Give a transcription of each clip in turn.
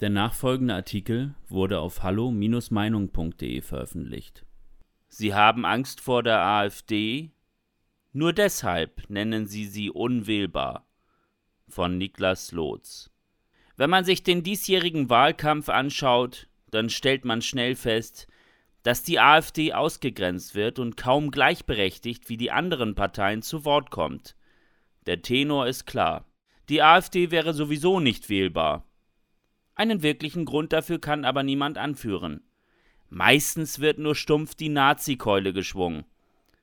Der nachfolgende Artikel wurde auf hallo-meinung.de veröffentlicht. Sie haben Angst vor der AfD? Nur deshalb nennen Sie sie unwählbar. Von Niklas Lotz. Wenn man sich den diesjährigen Wahlkampf anschaut, dann stellt man schnell fest, dass die AfD ausgegrenzt wird und kaum gleichberechtigt wie die anderen Parteien zu Wort kommt. Der Tenor ist klar. Die AfD wäre sowieso nicht wählbar. Einen wirklichen Grund dafür kann aber niemand anführen. Meistens wird nur stumpf die Nazi-Keule geschwungen.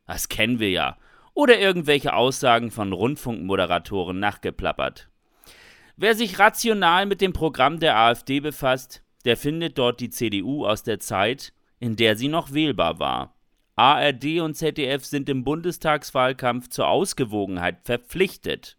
Das kennen wir ja. Oder irgendwelche Aussagen von Rundfunkmoderatoren nachgeplappert. Wer sich rational mit dem Programm der AfD befasst, der findet dort die CDU aus der Zeit, in der sie noch wählbar war. ARD und ZDF sind im Bundestagswahlkampf zur Ausgewogenheit verpflichtet.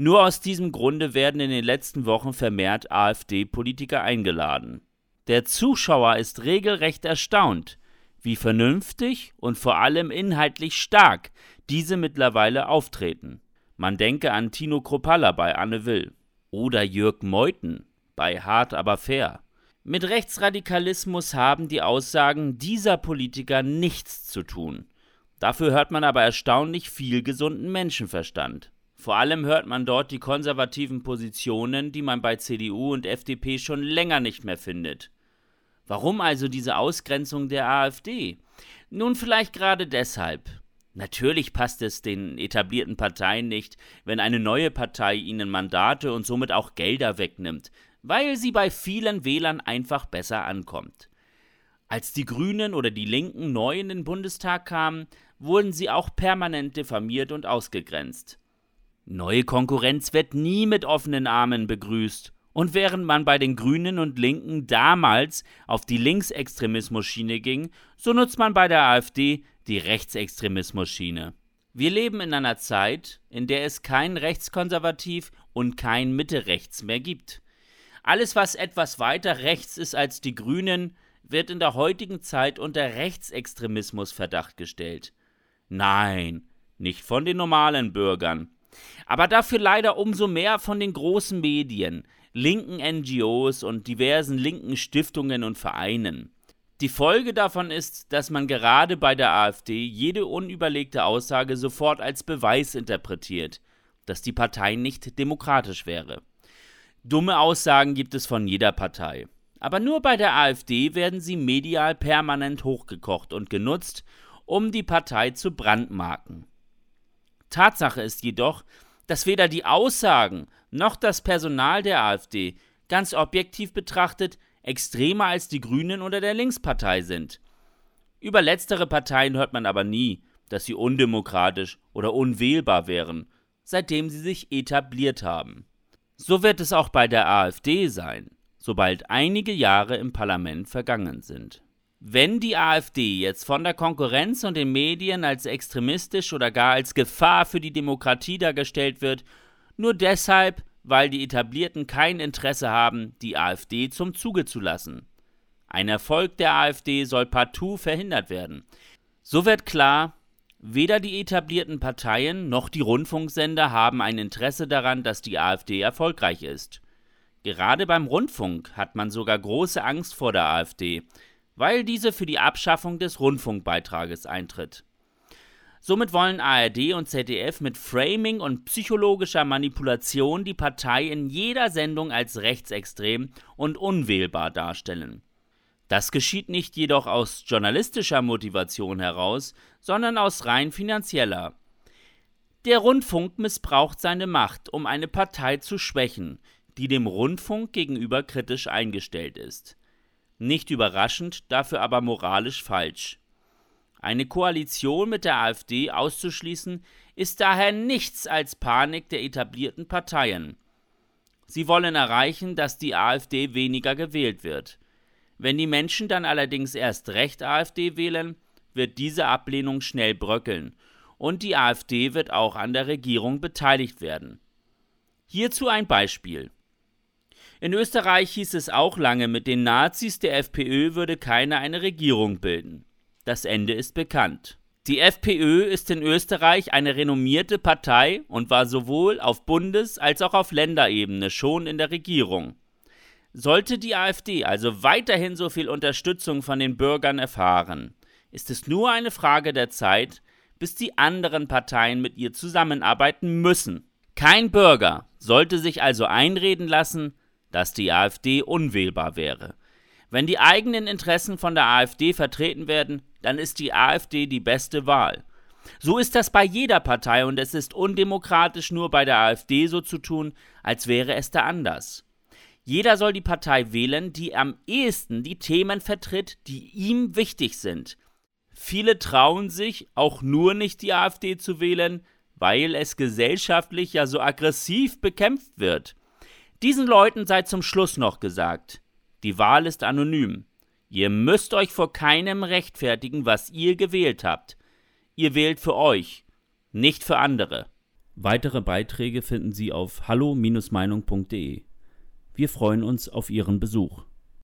Nur aus diesem Grunde werden in den letzten Wochen vermehrt AfD-Politiker eingeladen. Der Zuschauer ist regelrecht erstaunt, wie vernünftig und vor allem inhaltlich stark diese mittlerweile auftreten. Man denke an Tino Kropalla bei Anne Will oder Jörg Meuthen bei Hart aber fair. Mit Rechtsradikalismus haben die Aussagen dieser Politiker nichts zu tun. Dafür hört man aber erstaunlich viel gesunden Menschenverstand. Vor allem hört man dort die konservativen Positionen, die man bei CDU und FDP schon länger nicht mehr findet. Warum also diese Ausgrenzung der AfD? Nun vielleicht gerade deshalb. Natürlich passt es den etablierten Parteien nicht, wenn eine neue Partei ihnen Mandate und somit auch Gelder wegnimmt, weil sie bei vielen Wählern einfach besser ankommt. Als die Grünen oder die Linken neu in den Bundestag kamen, wurden sie auch permanent diffamiert und ausgegrenzt. Neue Konkurrenz wird nie mit offenen Armen begrüßt. Und während man bei den Grünen und Linken damals auf die Linksextremismus-Schiene ging, so nutzt man bei der AfD die Rechtsextremismus-Schiene. Wir leben in einer Zeit, in der es kein Rechtskonservativ und kein Mitte-Rechts mehr gibt. Alles, was etwas weiter rechts ist als die Grünen, wird in der heutigen Zeit unter Rechtsextremismus Verdacht gestellt. Nein, nicht von den normalen Bürgern, aber dafür leider umso mehr von den großen Medien, linken NGOs und diversen linken Stiftungen und Vereinen. Die Folge davon ist, dass man gerade bei der AfD jede unüberlegte Aussage sofort als Beweis interpretiert, dass die Partei nicht demokratisch wäre. Dumme Aussagen gibt es von jeder Partei. Aber nur bei der AfD werden sie medial permanent hochgekocht und genutzt, um die Partei zu brandmarken. Tatsache ist jedoch, dass weder die Aussagen noch das Personal der AfD ganz objektiv betrachtet extremer als die Grünen oder der Linkspartei sind. Über letztere Parteien hört man aber nie, dass sie undemokratisch oder unwählbar wären, seitdem sie sich etabliert haben. So wird es auch bei der AfD sein, sobald einige Jahre im Parlament vergangen sind. Wenn die AfD jetzt von der Konkurrenz und den Medien als extremistisch oder gar als Gefahr für die Demokratie dargestellt wird, nur deshalb, weil die Etablierten kein Interesse haben, die AfD zum Zuge zu lassen. Ein Erfolg der AfD soll partout verhindert werden. So wird klar, weder die etablierten Parteien noch die Rundfunksender haben ein Interesse daran, dass die AfD erfolgreich ist. Gerade beim Rundfunk hat man sogar große Angst vor der AfD, weil diese für die Abschaffung des Rundfunkbeitrages eintritt. Somit wollen ARD und ZDF mit Framing und psychologischer Manipulation die Partei in jeder Sendung als rechtsextrem und unwählbar darstellen. Das geschieht nicht jedoch aus journalistischer Motivation heraus, sondern aus rein finanzieller. Der Rundfunk missbraucht seine Macht, um eine Partei zu schwächen, die dem Rundfunk gegenüber kritisch eingestellt ist. Nicht überraschend, dafür aber moralisch falsch. Eine Koalition mit der AfD auszuschließen, ist daher nichts als Panik der etablierten Parteien. Sie wollen erreichen, dass die AfD weniger gewählt wird. Wenn die Menschen dann allerdings erst recht AfD wählen, wird diese Ablehnung schnell bröckeln und die AfD wird auch an der Regierung beteiligt werden. Hierzu ein Beispiel. In Österreich hieß es auch lange, mit den Nazis der FPÖ würde keiner eine Regierung bilden. Das Ende ist bekannt. Die FPÖ ist in Österreich eine renommierte Partei und war sowohl auf Bundes- als auch auf Länderebene schon in der Regierung. Sollte die AfD also weiterhin so viel Unterstützung von den Bürgern erfahren, ist es nur eine Frage der Zeit, bis die anderen Parteien mit ihr zusammenarbeiten müssen. Kein Bürger sollte sich also einreden lassen, dass die AfD unwählbar wäre. Wenn die eigenen Interessen von der AfD vertreten werden, dann ist die AfD die beste Wahl. So ist das bei jeder Partei und es ist undemokratisch nur bei der AfD so zu tun, als wäre es da anders. Jeder soll die Partei wählen, die am ehesten die Themen vertritt, die ihm wichtig sind. Viele trauen sich auch nur nicht die AfD zu wählen, weil es gesellschaftlich ja so aggressiv bekämpft wird. Diesen Leuten sei zum Schluss noch gesagt, die Wahl ist anonym. Ihr müsst euch vor keinem rechtfertigen, was ihr gewählt habt. Ihr wählt für euch, nicht für andere. Weitere Beiträge finden Sie auf hallo-meinung.de. Wir freuen uns auf Ihren Besuch.